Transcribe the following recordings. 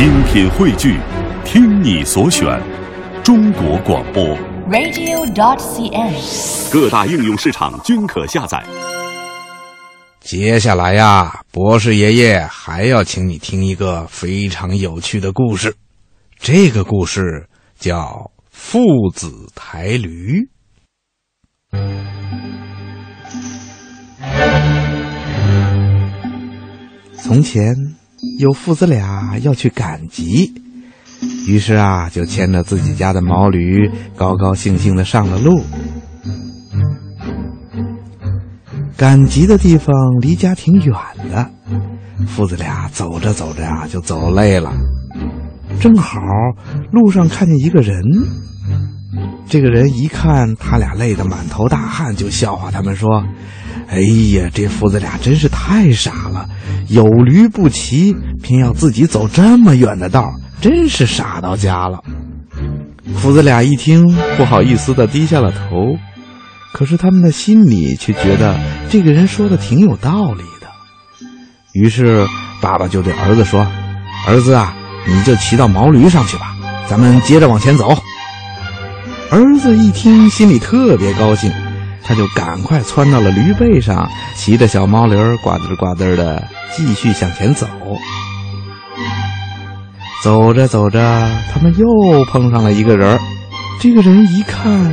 精品汇聚，听你所选，中国广播。radio.dot.cn，。各大应用市场均可下载。接下来呀，博士爷爷还要请你听一个非常有趣的故事。这个故事叫《父子抬驴》。从前有父子俩要去赶集，于是啊，就牵着自己家的毛驴，高高兴兴的上了路。赶集的地方离家挺远的，父子俩走着走着呀、就走累了。正好路上看见一个人，这个人一看他俩累得满头大汗，就笑话他们说：“哎呀，这父子俩真是太傻了，有驴不骑，偏要自己走这么远的道，真是傻到家了。”父子俩一听，不好意思的低下了头。可是他们的心里却觉得这个人说的挺有道理的。于是爸爸就对儿子说：“儿子啊，你就骑到毛驴上去吧，咱们接着往前走。”儿子一听，心里特别高兴，他就赶快窜到了驴背上，骑着小毛驴呱嘚呱嘚的继续向前走。走着走着，他们又碰上了一个人。这个人一看。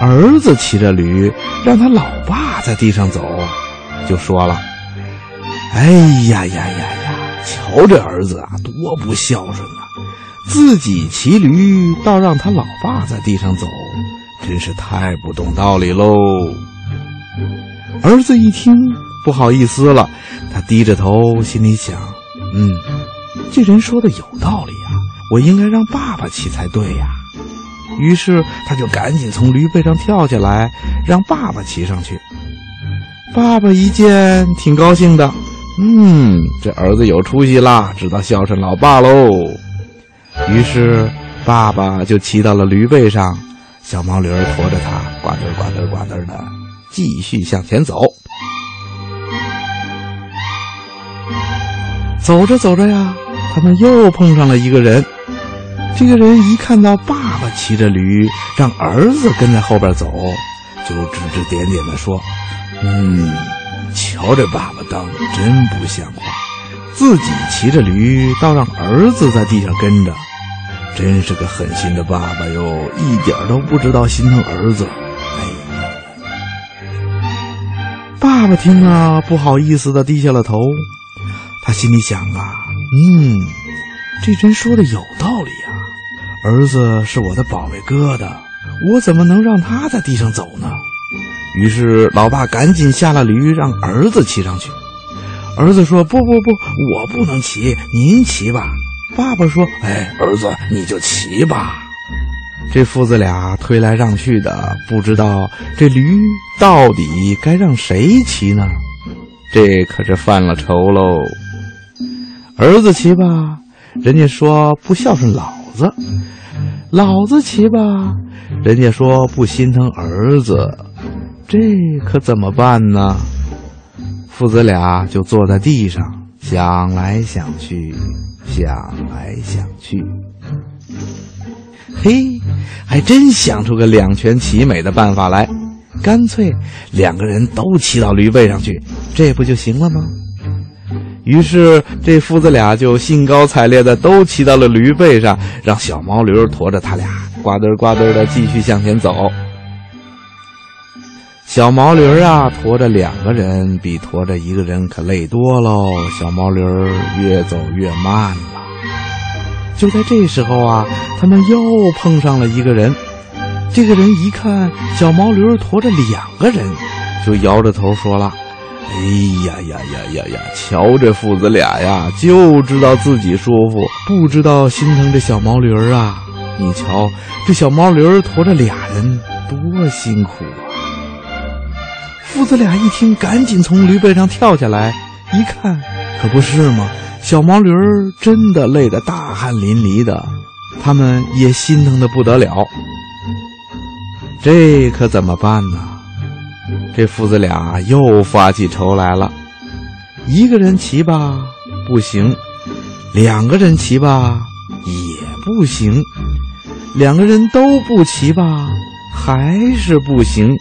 儿子骑着驴，让他老爸在地上走，就说了：“哎呀呀呀呀，瞧这儿子啊，多不孝顺啊！自己骑驴，倒让他老爸在地上走，真是太不懂道理喽。”儿子一听，不好意思了，他低着头，心里想：“嗯，这人说的有道理啊，我应该让爸爸骑才对呀。”于是他就赶紧从驴背上跳下来，让爸爸骑上去。爸爸一见，挺高兴的，嗯，这儿子有出息啦，知道孝顺老爸喽。于是爸爸就骑到了驴背上，小毛驴驮着他，呱嘚呱嘚呱嘚的继续向前走。走着走着呀，他们又碰上了一个人。这个人一看到爸爸骑着驴，让儿子跟在后边走，就指指点点的说：“嗯，瞧这爸爸当的真不像话，自己骑着驴，倒让儿子在地上跟着，真是个狠心的爸爸哟，一点都不知道心疼儿子。”哎，爸爸听了不好意思的低下了头，他心里想啊，嗯，这人说的有道理呀、儿子是我的宝贝疙瘩，我怎么能让他在地上走呢？于是老爸赶紧下了驴，让儿子骑上去。儿子说：“不不不，我不能骑，您骑吧。”爸爸说：“哎，儿子你就骑吧。”这父子俩推来让去的，不知道这驴到底该让谁骑呢？这可是犯了愁喽。儿子骑吧，人家说不孝顺老子。老子骑吧，人家说不心疼儿子，这可怎么办呢？父子俩就坐在地上想来想去，想来想去，嘿，还真想出个两全其美的办法来，干脆两个人都骑到驴背上去，这不就行了吗？于是，这父子俩就兴高采烈的都骑到了驴背上，让小毛驴驮着他俩，呱嘚呱嘚的继续向前走。小毛驴啊，驮着两个人比驮着一个人可累多喽。小毛驴越走越慢了。就在这时候啊，他们又碰上了一个人。这个人一看小毛驴驮着两个人，就摇着头说了。哎呀呀呀呀呀！瞧这父子俩呀，就知道自己舒服，不知道心疼这小毛驴儿啊！你瞧，这小毛驴驮着俩人，多辛苦啊！父子俩一听，赶紧从驴背上跳下来，一看，可不是吗？小毛驴儿真的累得大汗淋漓的，他们也心疼的不得了。这可怎么办呢？这父子俩又发起愁来了，一个人骑吧不行，两个人骑吧也不行，两个人都不骑吧还是不行，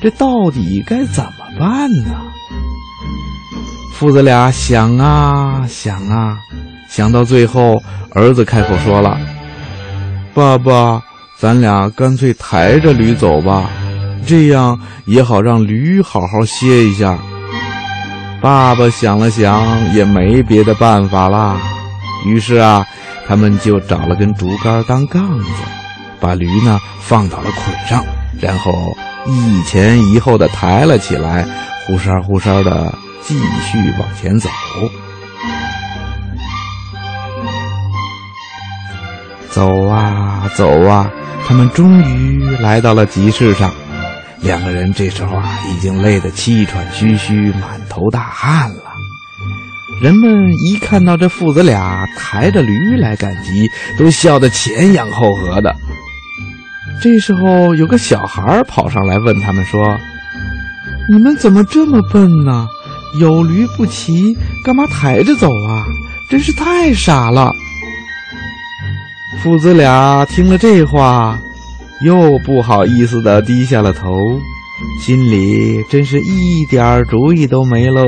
这到底该怎么办呢？父子俩想啊想啊，想到最后，儿子开口说了：“爸爸，咱俩干脆抬着驴走吧，这样也好让驴好好歇一下。”爸爸想了想，也没别的办法啦。于是啊，他们就找了根竹竿当杠子，把驴呢放到了捆上，然后一前一后的抬了起来，呼哨呼哨的继续往前走。走啊走啊，他们终于来到了集市上。两个人这时候啊，已经累得气喘吁吁、满头大汗了。人们一看到这父子俩抬着驴来赶集，都笑得前仰后合的。这时候，有个小孩跑上来问他们说：“你们怎么这么笨呢？有驴不骑，干嘛抬着走啊？真是太傻了！”父子俩听了这话。又不好意思的低下了头，心里真是一点主意都没喽。